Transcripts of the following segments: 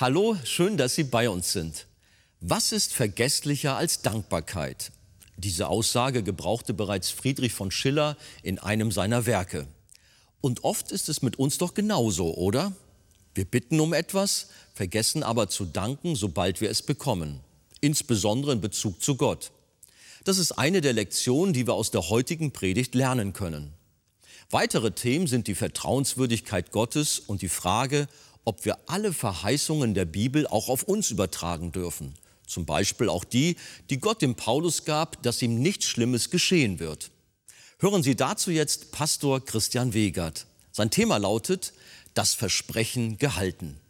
Hallo, schön, dass Sie bei uns sind. Was ist vergesslicher als Dankbarkeit? Diese Aussage gebrauchte bereits Friedrich von Schiller in einem seiner Werke. Und oft ist es mit uns doch genauso, oder? Wir bitten um etwas, vergessen aber zu danken, sobald wir es bekommen, insbesondere in Bezug zu Gott. Das ist eine der Lektionen, die wir aus der heutigen Predigt lernen können. Weitere Themen sind die Vertrauenswürdigkeit Gottes und die Frage, ob wir alle Verheißungen der Bibel auch auf uns übertragen dürfen. Zum Beispiel auch die, die Gott dem Paulus gab, dass ihm nichts Schlimmes geschehen wird. Hören Sie dazu jetzt Pastor Christian Wegert. Sein Thema lautet Das Versprechen gehalten.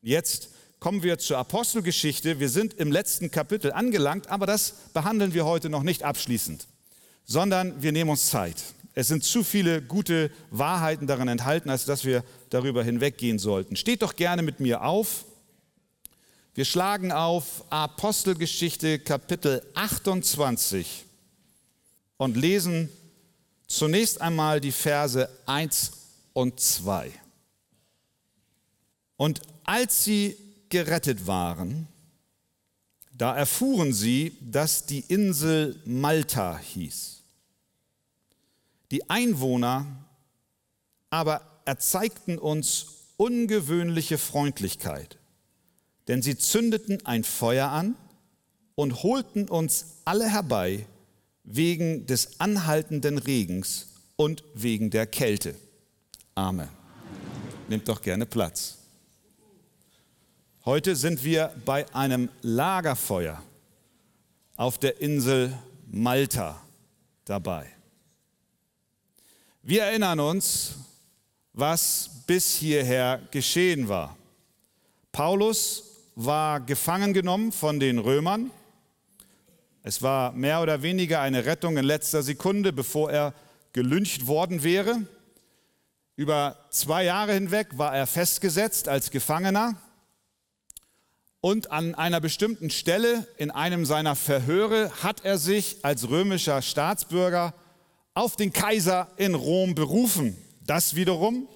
Jetzt kommen wir zur Apostelgeschichte. Wir sind im letzten Kapitel angelangt, aber das behandeln wir heute noch nicht abschließend, sondern wir nehmen uns Zeit. Es sind zu viele gute Wahrheiten darin enthalten, als dass wir darüber hinweggehen sollten. Steht doch gerne mit mir auf. Wir schlagen auf Apostelgeschichte Kapitel 28 und lesen zunächst einmal die Verse 1 und 2. Und als sie gerettet waren, da erfuhren sie, dass die Insel Malta hieß. Die Einwohner aber erzeigten uns ungewöhnliche Freundlichkeit, denn sie zündeten ein Feuer an und holten uns alle herbei wegen des anhaltenden Regens und wegen der Kälte. Amen. Nehmt doch gerne Platz. Heute sind wir bei einem Lagerfeuer auf der Insel Malta dabei. Wir erinnern uns, was bis hierher geschehen war. Paulus war gefangen genommen von den Römern. Es war mehr oder weniger eine Rettung in letzter Sekunde, bevor er gelyncht worden wäre. Über zwei Jahre hinweg war er festgesetzt als Gefangener und an einer bestimmten Stelle in einem seiner Verhöre hat er sich als römischer Staatsbürger auf den Kaiser in Rom berufen. Das wiederum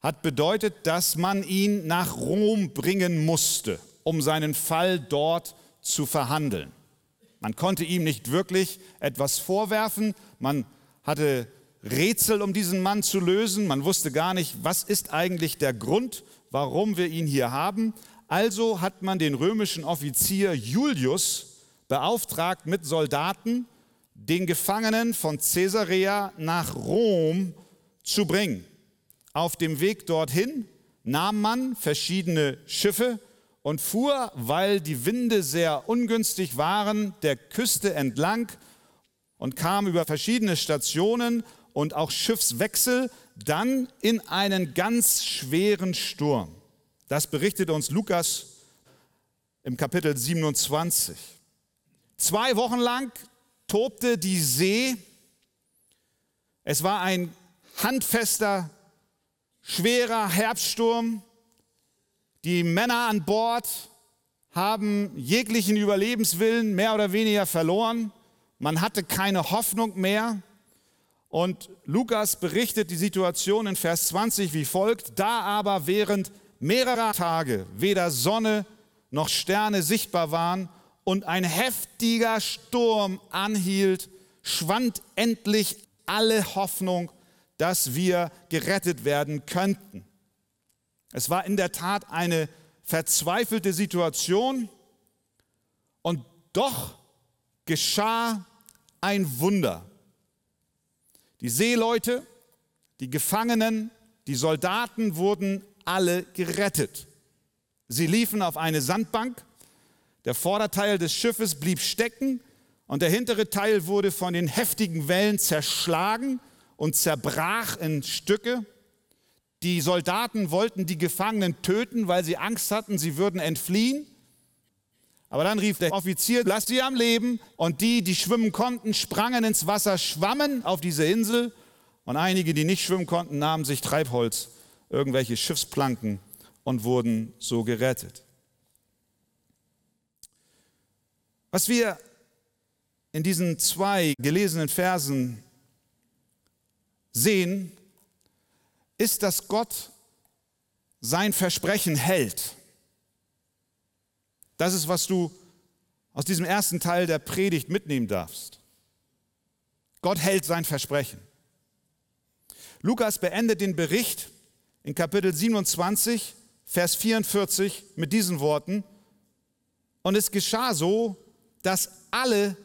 hat bedeutet, dass man ihn nach Rom bringen musste, um seinen Fall dort zu verhandeln. Man konnte ihm nicht wirklich etwas vorwerfen, man hatte Rätsel, um diesen Mann zu lösen, man wusste gar nicht, was ist eigentlich der Grund, warum wir ihn hier haben, also hat man den römischen Offizier Julius beauftragt, mit Soldaten den Gefangenen von Caesarea nach Rom zu bringen. Auf dem Weg dorthin nahm man verschiedene Schiffe und fuhr, weil die Winde sehr ungünstig waren, der Küste entlang und kam über verschiedene Stationen und auch Schiffswechsel dann in einen ganz schweren Sturm. Das berichtet uns Lukas im Kapitel 27. Zwei Wochen lang tobte die See. Es war ein handfester, schwerer Herbststurm. Die Männer an Bord haben jeglichen Überlebenswillen mehr oder weniger verloren. Man hatte keine Hoffnung mehr. Und Lukas berichtet die Situation in Vers 20 wie folgt. Da aber während mehrerer Tage weder Sonne noch Sterne sichtbar waren und ein heftiger Sturm anhielt, schwand endlich alle Hoffnung, dass wir gerettet werden könnten. Es war in der Tat eine verzweifelte Situation und doch geschah ein Wunder. Die Seeleute, die Gefangenen, die Soldaten wurden alle gerettet. Sie liefen auf eine Sandbank, der Vorderteil des Schiffes blieb stecken und der hintere Teil wurde von den heftigen Wellen zerschlagen und zerbrach in Stücke. Die Soldaten wollten die Gefangenen töten, weil sie Angst hatten, sie würden entfliehen. Aber dann rief der Offizier, lass sie am Leben. Und die, die schwimmen konnten, sprangen ins Wasser, schwammen auf diese Insel. Und einige, die nicht schwimmen konnten, nahmen sich Treibholz irgendwelche Schiffsplanken und wurden so gerettet. Was wir in diesen zwei gelesenen Versen sehen, ist, dass Gott sein Versprechen hält. Das ist, was du aus diesem ersten Teil der Predigt mitnehmen darfst. Gott hält sein Versprechen. Lukas beendet den Bericht in Kapitel 27, Vers 44 mit diesen Worten. Und es geschah so, dass alle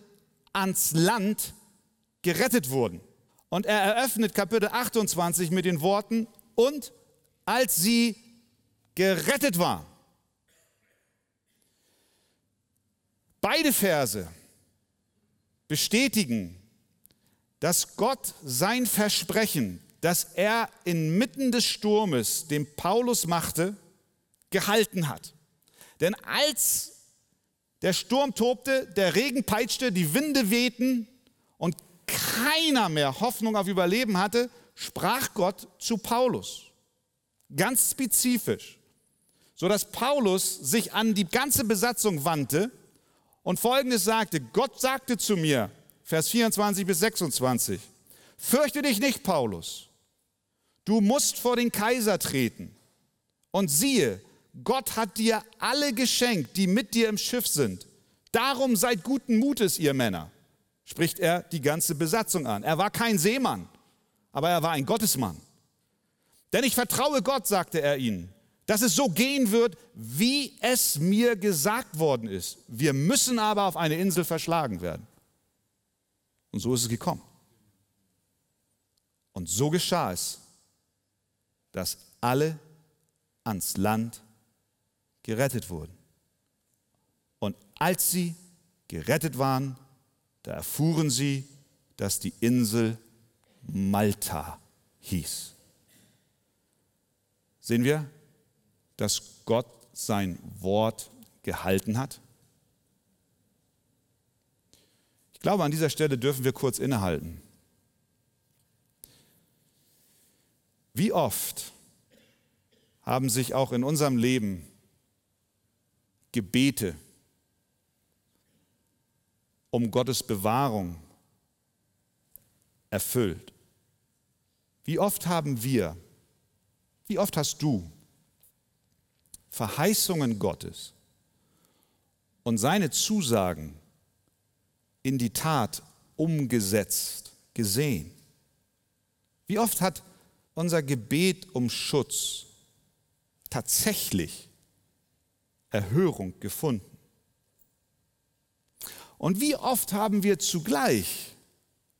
ans Land gerettet wurden. Und er eröffnet Kapitel 28 mit den Worten, und als sie gerettet waren. Beide Verse bestätigen, dass Gott sein Versprechen, das er inmitten des Sturmes, dem Paulus machte, gehalten hat. Denn als der Sturm tobte, der Regen peitschte, die Winde wehten und keiner mehr Hoffnung auf Überleben hatte, sprach Gott zu Paulus. Ganz spezifisch. Sodass Paulus sich an die ganze Besatzung wandte und folgendes sagte: Gott sagte zu mir, Vers 24 bis 26, fürchte dich nicht, Paulus. Du musst vor den Kaiser treten. Und siehe, Gott hat dir alle geschenkt, die mit dir im Schiff sind. Darum seid guten Mutes, ihr Männer, spricht er die ganze Besatzung an. Er war kein Seemann, aber er war ein Gottesmann. Denn ich vertraue Gott, sagte er ihnen, dass es so gehen wird, wie es mir gesagt worden ist. Wir müssen aber auf eine Insel verschlagen werden. Und so ist es gekommen. Und so geschah es, dass alle ans Land gerettet wurden. Und als sie gerettet waren, da erfuhren sie, dass die Insel Malta hieß. Sehen wir, dass Gott sein Wort gehalten hat? Ich glaube, an dieser Stelle dürfen wir kurz innehalten. Wie oft haben sich auch in unserem Leben Gebete um Gottes Bewahrung erfüllt. Wie oft haben wir, wie oft hast du Verheißungen Gottes und seine Zusagen in die Tat umgesetzt, gesehen? Wie oft hat unser Gebet um Schutz tatsächlich Erhörung gefunden. Und wie oft haben wir zugleich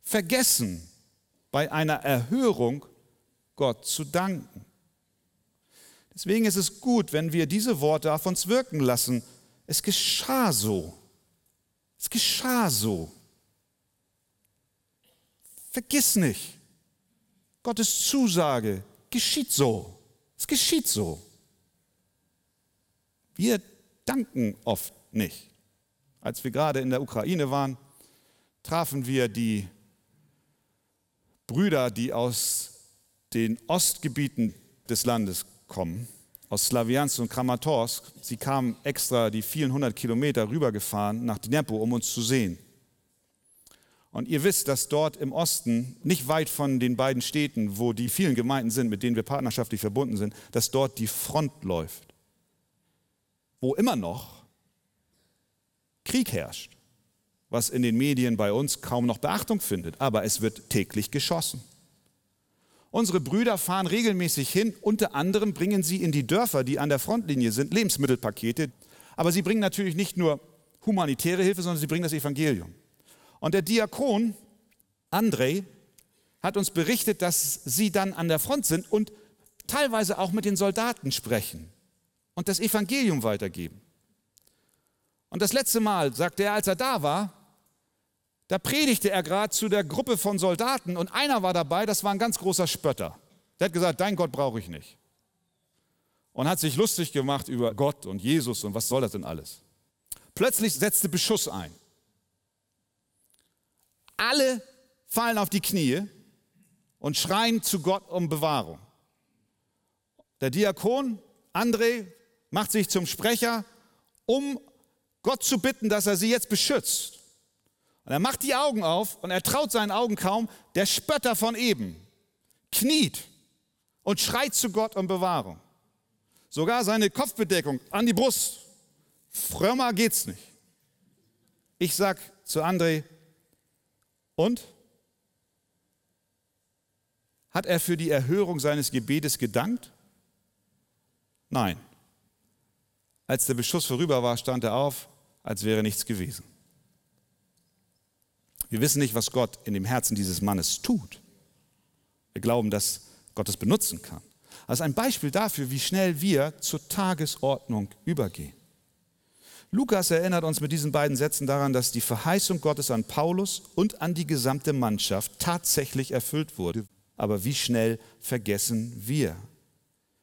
vergessen, bei einer Erhörung Gott zu danken. Deswegen ist es gut, wenn wir diese Worte auf uns wirken lassen. Es geschah so. Es geschah so. Vergiss nicht, Gottes Zusage geschieht so. Es geschieht so. Wir danken oft nicht. Als wir gerade in der Ukraine waren, trafen wir die Brüder, die aus den Ostgebieten des Landes kommen, aus Slawiansk und Kramatorsk. Sie kamen extra die vielen hundert Kilometer rübergefahren nach Dnepro, um uns zu sehen. Und ihr wisst, dass dort im Osten, nicht weit von den beiden Städten, wo die vielen Gemeinden sind, mit denen wir partnerschaftlich verbunden sind, dass dort die Front läuft wo immer noch Krieg herrscht, was in den Medien bei uns kaum noch Beachtung findet, aber es wird täglich geschossen. Unsere Brüder fahren regelmäßig hin, unter anderem bringen sie in die Dörfer, die an der Frontlinie sind, Lebensmittelpakete, aber sie bringen natürlich nicht nur humanitäre Hilfe, sondern sie bringen das Evangelium. Und der Diakon Andrei hat uns berichtet, dass sie dann an der Front sind und teilweise auch mit den Soldaten sprechen und das Evangelium weitergeben. Und das letzte Mal, sagte er, als er da war, da predigte er gerade zu der Gruppe von Soldaten und einer war dabei, das war ein ganz großer Spötter. Der hat gesagt, dein Gott brauche ich nicht. Und hat sich lustig gemacht über Gott und Jesus und was soll das denn alles. Plötzlich setzte Beschuss ein. Alle fallen auf die Knie und schreien zu Gott um Bewahrung. Der Diakon André macht sich zum Sprecher, um Gott zu bitten, dass er sie jetzt beschützt. Und er macht die Augen auf und er traut seinen Augen kaum. Der Spötter von eben kniet und schreit zu Gott um Bewahrung. Sogar seine Kopfbedeckung an die Brust. Frömmer geht's nicht. Ich sag zu André, und? Hat er für die Erhörung seines Gebetes gedankt? Nein. Als der Beschuss vorüber war, stand er auf, als wäre nichts gewesen. Wir wissen nicht, was Gott in dem Herzen dieses Mannes tut. Wir glauben, dass Gott es benutzen kann. Ist ein Beispiel dafür, wie schnell wir zur Tagesordnung übergehen. Lukas erinnert uns mit diesen beiden Sätzen daran, dass die Verheißung Gottes an Paulus und an die gesamte Mannschaft tatsächlich erfüllt wurde. Aber wie schnell vergessen wir?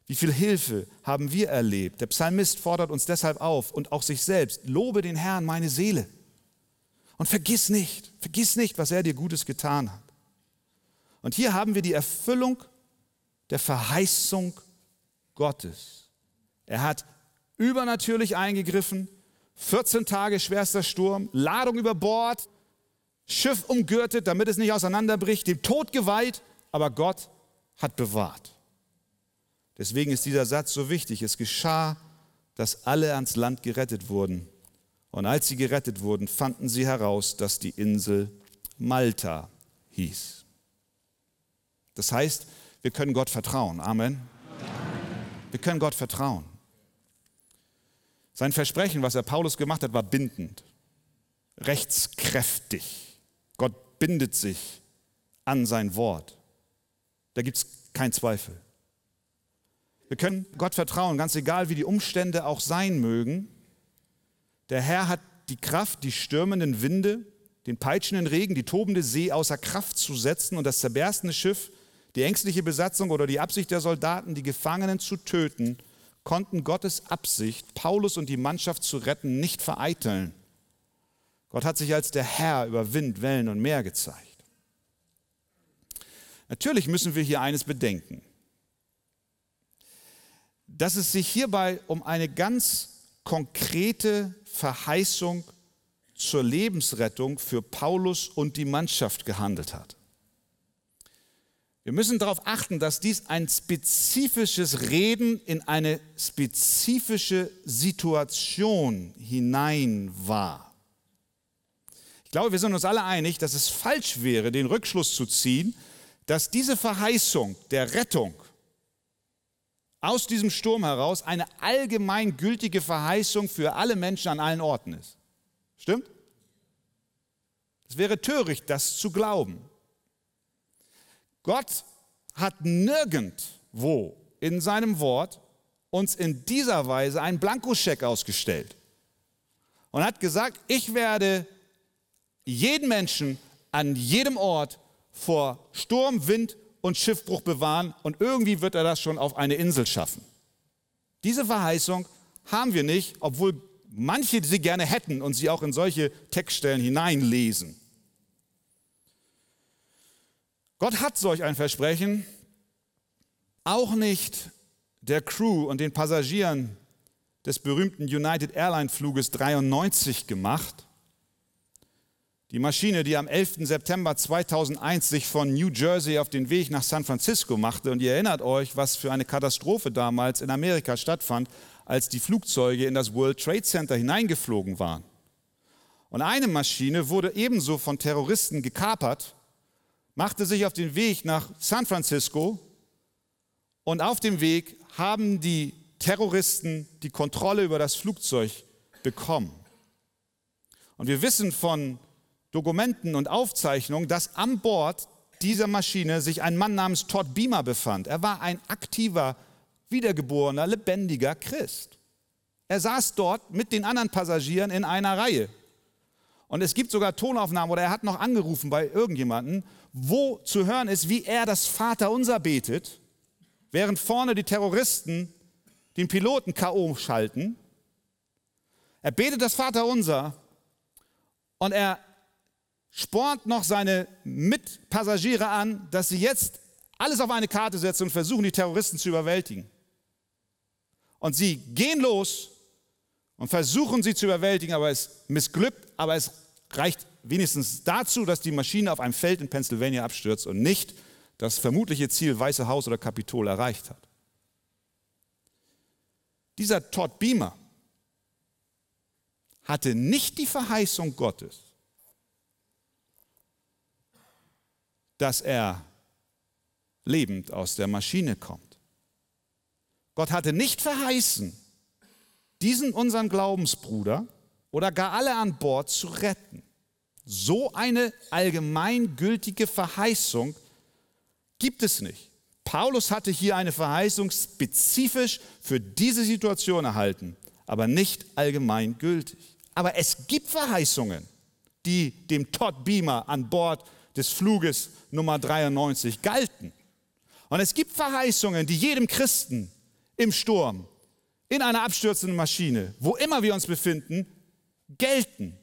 Wie viel Hilfe haben wir erlebt? Der Psalmist fordert uns deshalb auf und auch sich selbst, lobe den Herrn, meine Seele. Und vergiss nicht, vergiss nicht, was er dir Gutes getan hat. Und hier haben wir die Erfüllung der Verheißung Gottes. Er hat übernatürlich eingegriffen, 14 Tage schwerster Sturm, Ladung über Bord, Schiff umgürtet, damit es nicht auseinanderbricht, dem Tod geweiht, aber Gott hat bewahrt. Deswegen ist dieser Satz so wichtig. Es geschah, dass alle ans Land gerettet wurden. Und als sie gerettet wurden, fanden sie heraus, dass die Insel Malta hieß. Das heißt, wir können Gott vertrauen. Amen. Wir können Gott vertrauen. Sein Versprechen, was er Paulus gemacht hat, war bindend, rechtskräftig. Gott bindet sich an sein Wort. Da gibt es keinen Zweifel. Wir können Gott vertrauen, ganz egal wie die Umstände auch sein mögen. Der Herr hat die Kraft, die stürmenden Winde, den peitschenden Regen, die tobende See außer Kraft zu setzen und das zerberstene Schiff, die ängstliche Besatzung oder die Absicht der Soldaten, die Gefangenen zu töten, konnten Gottes Absicht, Paulus und die Mannschaft zu retten, nicht vereiteln. Gott hat sich als der Herr über Wind, Wellen und Meer gezeigt. Natürlich müssen wir hier eines bedenken, dass es sich hierbei um eine ganz konkrete Verheißung zur Lebensrettung für Paulus und die Mannschaft gehandelt hat. Wir müssen darauf achten, dass dies ein spezifisches Reden in eine spezifische Situation hinein war. Ich glaube, wir sind uns alle einig, dass es falsch wäre, den Rückschluss zu ziehen, dass diese Verheißung der Rettung aus diesem Sturm heraus eine allgemeingültige Verheißung für alle Menschen an allen Orten ist. Stimmt? Es wäre töricht, das zu glauben. Gott hat nirgendwo in seinem Wort uns in dieser Weise einen Blankoscheck ausgestellt und hat gesagt, ich werde jeden Menschen an jedem Ort vor Sturm, Wind und Schiffbruch bewahren und irgendwie wird er das schon auf eine Insel schaffen. Diese Verheißung haben wir nicht, obwohl manche sie gerne hätten und sie auch in solche Textstellen hineinlesen. Gott hat solch ein Versprechen auch nicht der Crew und den Passagieren des berühmten United Airline Fluges 93 gemacht, die Maschine, die am 11. September 2001 sich von New Jersey auf den Weg nach San Francisco machte, und ihr erinnert euch, was für eine Katastrophe damals in Amerika stattfand, als die Flugzeuge in das World Trade Center hineingeflogen waren. Und eine Maschine wurde ebenso von Terroristen gekapert, machte sich auf den Weg nach San Francisco und auf dem Weg haben die Terroristen die Kontrolle über das Flugzeug bekommen. Und wir wissen von Dokumenten und Aufzeichnungen, dass an Bord dieser Maschine sich ein Mann namens Todd Beamer befand. Er war ein aktiver, wiedergeborener, lebendiger Christ. Er saß dort mit den anderen Passagieren in einer Reihe. Und es gibt sogar Tonaufnahmen, oder er hat noch angerufen bei irgendjemandem, wo zu hören ist, wie er das Vaterunser betet, während vorne die Terroristen den Piloten K.O. schalten. Er betet das Vaterunser und er spornt noch seine Mitpassagiere an, dass sie jetzt alles auf eine Karte setzen und versuchen, die Terroristen zu überwältigen. Und sie gehen los und versuchen sie zu überwältigen, aber es missglückt, aber es reicht wenigstens dazu, dass die Maschine auf einem Feld in Pennsylvania abstürzt und nicht das vermutliche Ziel Weiße Haus oder Kapitol erreicht hat. Dieser Todd Beamer hatte nicht die Verheißung Gottes, dass er lebend aus der Maschine kommt. Gott hatte nicht verheißen, diesen unseren Glaubensbruder oder gar alle an Bord zu retten. So eine allgemeingültige Verheißung gibt es nicht. Paulus hatte hier eine Verheißung spezifisch für diese Situation erhalten, aber nicht allgemeingültig. Aber es gibt Verheißungen, die dem Todd Beamer an Bord des Fluges Nummer 93 galten. Und es gibt Verheißungen, die jedem Christen im Sturm, in einer abstürzenden Maschine, wo immer wir uns befinden, gelten.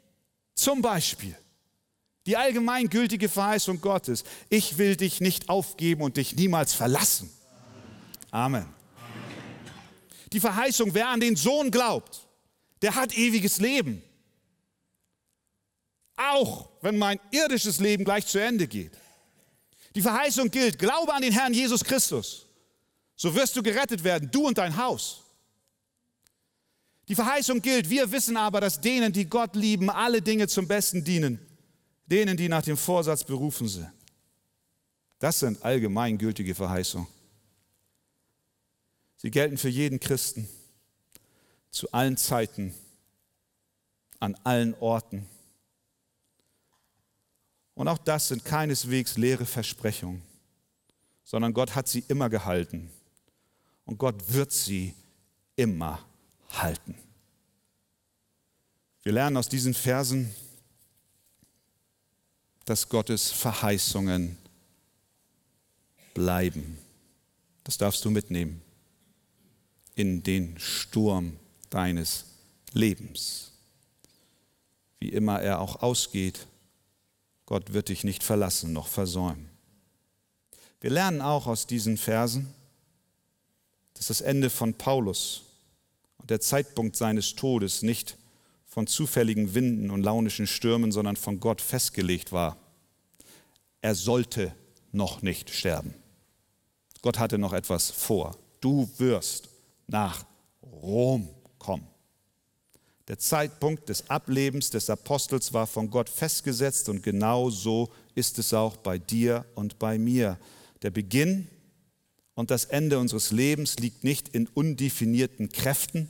Zum Beispiel die allgemeingültige Verheißung Gottes, ich will dich nicht aufgeben und dich niemals verlassen. Amen. Die Verheißung, wer an den Sohn glaubt, der hat ewiges Leben. Auch wenn mein irdisches Leben gleich zu Ende geht. Die Verheißung gilt, glaube an den Herrn Jesus Christus. So wirst du gerettet werden, du und dein Haus. Die Verheißung gilt, wir wissen aber, dass denen, die Gott lieben, alle Dinge zum Besten dienen denen, die nach dem Vorsatz berufen sind. Das sind allgemeingültige Verheißungen. Sie gelten für jeden Christen zu allen Zeiten, an allen Orten. Und auch das sind keineswegs leere Versprechungen, sondern Gott hat sie immer gehalten und Gott wird sie immer halten. Wir lernen aus diesen Versen, dass Gottes Verheißungen bleiben. Das darfst du mitnehmen in den Sturm deines Lebens. Wie immer er auch ausgeht, Gott wird dich nicht verlassen noch versäumen. Wir lernen auch aus diesen Versen, dass das Ende von Paulus und der Zeitpunkt seines Todes nicht von zufälligen Winden und launischen Stürmen, sondern von Gott festgelegt war. Er sollte noch nicht sterben. Gott hatte noch etwas vor. Du wirst nach Rom kommen. Der Zeitpunkt des Ablebens des Apostels war von Gott festgesetzt und genau so ist es auch bei dir und bei mir. Der Beginn und das Ende unseres Lebens liegt nicht in undefinierten Kräften,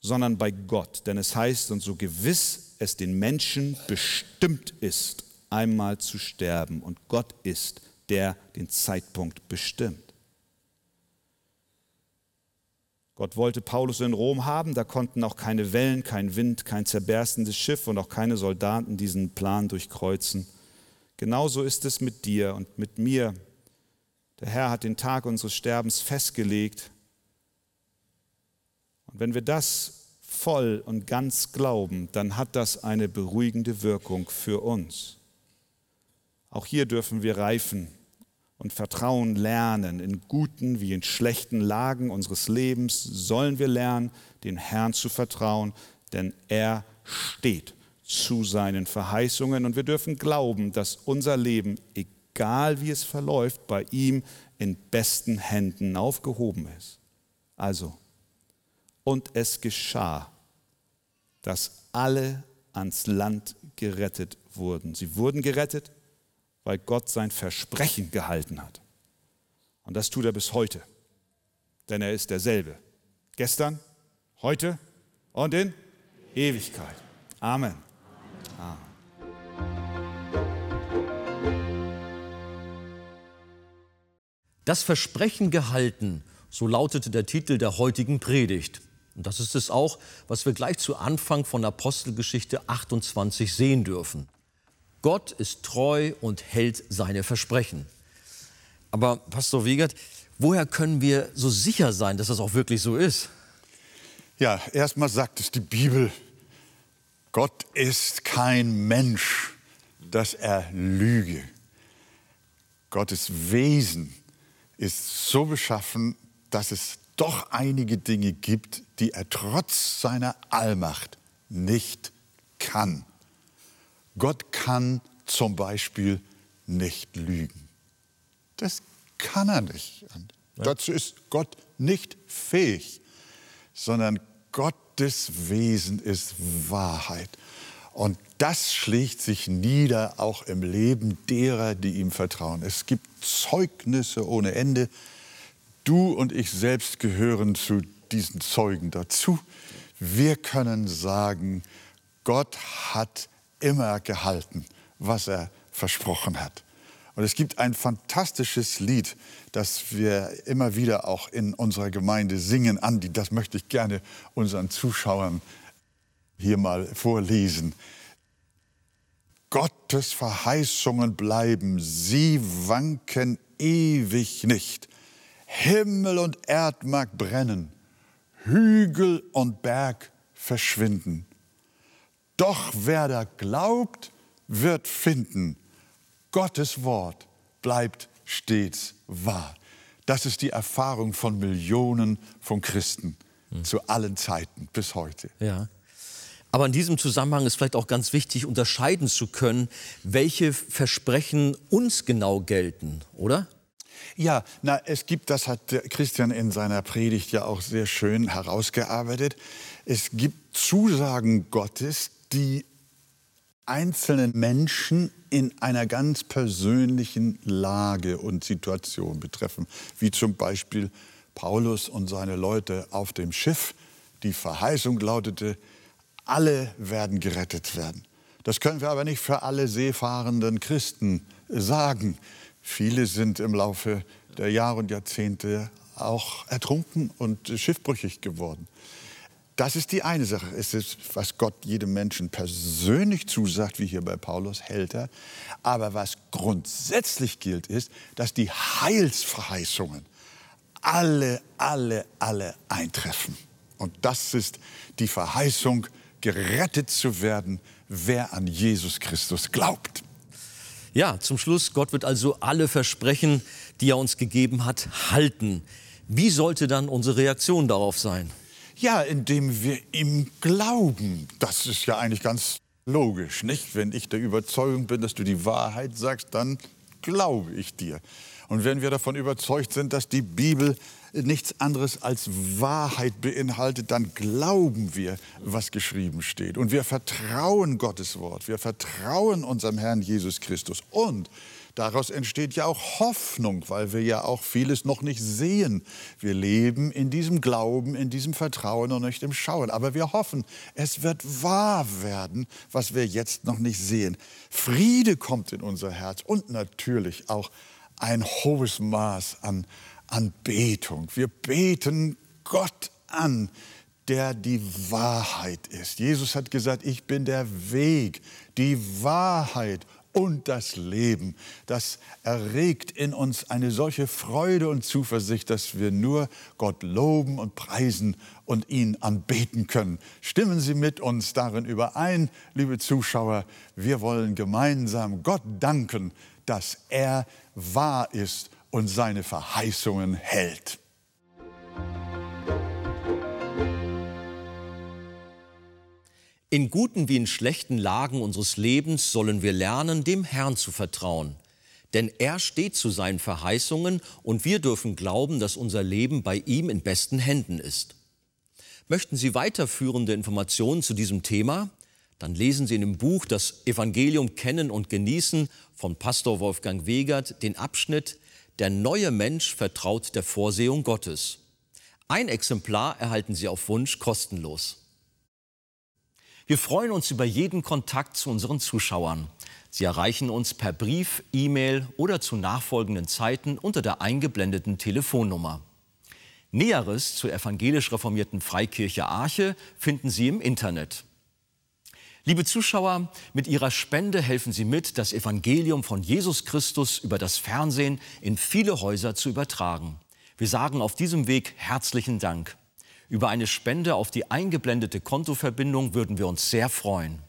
sondern bei Gott. Denn es heißt, und so gewiss es den Menschen bestimmt ist, einmal zu sterben, und Gott ist, der den Zeitpunkt bestimmt. Gott wollte Paulus in Rom haben, da konnten auch keine Wellen, kein Wind, kein zerberstendes Schiff und auch keine Soldaten diesen Plan durchkreuzen. Genauso ist es mit dir und mit mir. Der Herr hat den Tag unseres Sterbens festgelegt und wenn wir das voll und ganz glauben, dann hat das eine beruhigende Wirkung für uns. Auch hier dürfen wir reifen und Vertrauen lernen. In guten wie in schlechten Lagen unseres Lebens sollen wir lernen, den Herrn zu vertrauen, denn er steht zu seinen Verheißungen und wir dürfen glauben, dass unser Leben, egal wie es verläuft, bei ihm in besten Händen aufgehoben ist. Also, und es geschah, dass alle ans Land gerettet wurden. Sie wurden gerettet, weil Gott sein Versprechen gehalten hat. Und das tut er bis heute. Denn er ist derselbe. Gestern, heute und in Ewigkeit. Amen. Amen. Das Versprechen gehalten, so lautete der Titel der heutigen Predigt. Und das ist es auch, was wir gleich zu Anfang von Apostelgeschichte 28 sehen dürfen. Gott ist treu und hält seine Versprechen. Aber Pastor Wiegert, woher können wir so sicher sein, dass das auch wirklich so ist? Ja, erstmal sagt es die Bibel, Gott ist kein Mensch, dass er lüge. Gottes Wesen ist so beschaffen, dass es doch einige Dinge gibt, die er trotz seiner Allmacht nicht kann. Gott kann zum Beispiel nicht lügen. Das kann er nicht. Ja. Dazu ist Gott nicht fähig, sondern Gottes Wesen ist Wahrheit. Und das schlägt sich nieder auch im Leben derer, die ihm vertrauen. Es gibt Zeugnisse ohne Ende. Du und ich selbst gehören zu diesen Zeugen dazu. Wir können sagen, Gott hat immer gehalten, was er versprochen hat. Und es gibt ein fantastisches Lied, das wir immer wieder auch in unserer Gemeinde singen. Andi, das möchte ich gerne unseren Zuschauern hier mal vorlesen. Gottes Verheißungen bleiben, sie wanken ewig nicht. Himmel und Erd mag brennen, Hügel und Berg verschwinden. Doch wer da glaubt, wird finden, Gottes Wort bleibt stets wahr. Das ist die Erfahrung von Millionen von Christen hm. zu allen Zeiten bis heute. Ja. Aber in diesem Zusammenhang ist vielleicht auch ganz wichtig, unterscheiden zu können, welche Versprechen uns genau gelten, oder? Ja, na, es gibt, das hat Christian in seiner Predigt ja auch sehr schön herausgearbeitet, es gibt Zusagen Gottes, die einzelnen Menschen in einer ganz persönlichen Lage und Situation betreffen, wie zum Beispiel Paulus und seine Leute auf dem Schiff. Die Verheißung lautete, alle werden gerettet werden. Das können wir aber nicht für alle seefahrenden Christen sagen. Viele sind im Laufe der Jahre und Jahrzehnte auch ertrunken und schiffbrüchig geworden. Das ist die eine Sache. Es ist, was Gott jedem Menschen persönlich zusagt, wie hier bei Paulus, hält er. Aber was grundsätzlich gilt, ist, dass die Heilsverheißungen alle, alle, alle eintreffen. Und das ist die Verheißung gerettet zu werden, wer an Jesus Christus glaubt. Ja, zum Schluss, Gott wird also alle Versprechen, die er uns gegeben hat, halten. Wie sollte dann unsere Reaktion darauf sein? Ja, indem wir ihm glauben. Das ist ja eigentlich ganz logisch, nicht? Wenn ich der Überzeugung bin, dass du die Wahrheit sagst, dann glaube ich dir. Und wenn wir davon überzeugt sind, dass die Bibel nichts anderes als Wahrheit beinhaltet, dann glauben wir, was geschrieben steht. Und wir vertrauen Gottes Wort, wir vertrauen unserem Herrn Jesus Christus. Und daraus entsteht ja auch Hoffnung, weil wir ja auch vieles noch nicht sehen. Wir leben in diesem Glauben, in diesem Vertrauen und nicht im Schauen. Aber wir hoffen, es wird wahr werden, was wir jetzt noch nicht sehen. Friede kommt in unser Herz und natürlich auch ein hohes Maß an Anbetung. Wir beten Gott an, der die Wahrheit ist. Jesus hat gesagt, ich bin der Weg, die Wahrheit und das Leben. Das erregt in uns eine solche Freude und Zuversicht, dass wir nur Gott loben und preisen und ihn anbeten können. Stimmen Sie mit uns darin überein, liebe Zuschauer. Wir wollen gemeinsam Gott danken, dass er wahr ist und seine Verheißungen hält. In guten wie in schlechten Lagen unseres Lebens sollen wir lernen, dem Herrn zu vertrauen. Denn er steht zu seinen Verheißungen und wir dürfen glauben, dass unser Leben bei ihm in besten Händen ist. Möchten Sie weiterführende Informationen zu diesem Thema? Dann lesen Sie in dem Buch Das Evangelium kennen und genießen von Pastor Wolfgang Wegert den Abschnitt der neue Mensch vertraut der Vorsehung Gottes. Ein Exemplar erhalten Sie auf Wunsch kostenlos. Wir freuen uns über jeden Kontakt zu unseren Zuschauern. Sie erreichen uns per Brief, E-Mail oder zu nachfolgenden Zeiten unter der eingeblendeten Telefonnummer. Näheres zur evangelisch reformierten Freikirche Arche finden Sie im Internet. Liebe Zuschauer, mit Ihrer Spende helfen Sie mit, das Evangelium von Jesus Christus über das Fernsehen in viele Häuser zu übertragen. Wir sagen auf diesem Weg herzlichen Dank. Über eine Spende auf die eingeblendete Kontoverbindung würden wir uns sehr freuen.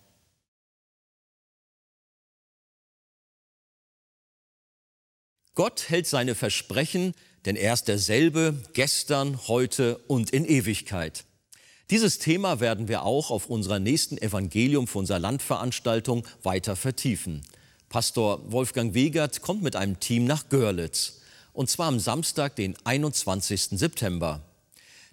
Gott hält seine Versprechen, denn er ist derselbe gestern, heute und in Ewigkeit. Dieses Thema werden wir auch auf unserer nächsten Evangelium für unser Landveranstaltung weiter vertiefen. Pastor Wolfgang Wegert kommt mit einem Team nach Görlitz. und zwar am Samstag, den 21. September.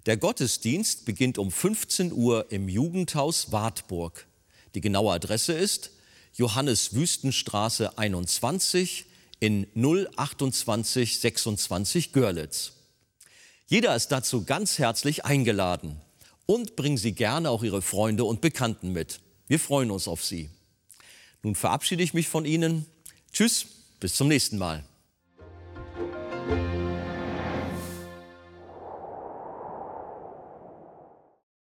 Der Gottesdienst beginnt um 15 Uhr im Jugendhaus Wartburg. Die genaue Adresse ist Johannes Wüstenstraße 21 in 028 26 Görlitz. Jeder ist dazu ganz herzlich eingeladen und bringen Sie gerne auch Ihre Freunde und Bekannten mit. Wir freuen uns auf Sie. Nun verabschiede ich mich von Ihnen. Tschüss, bis zum nächsten Mal.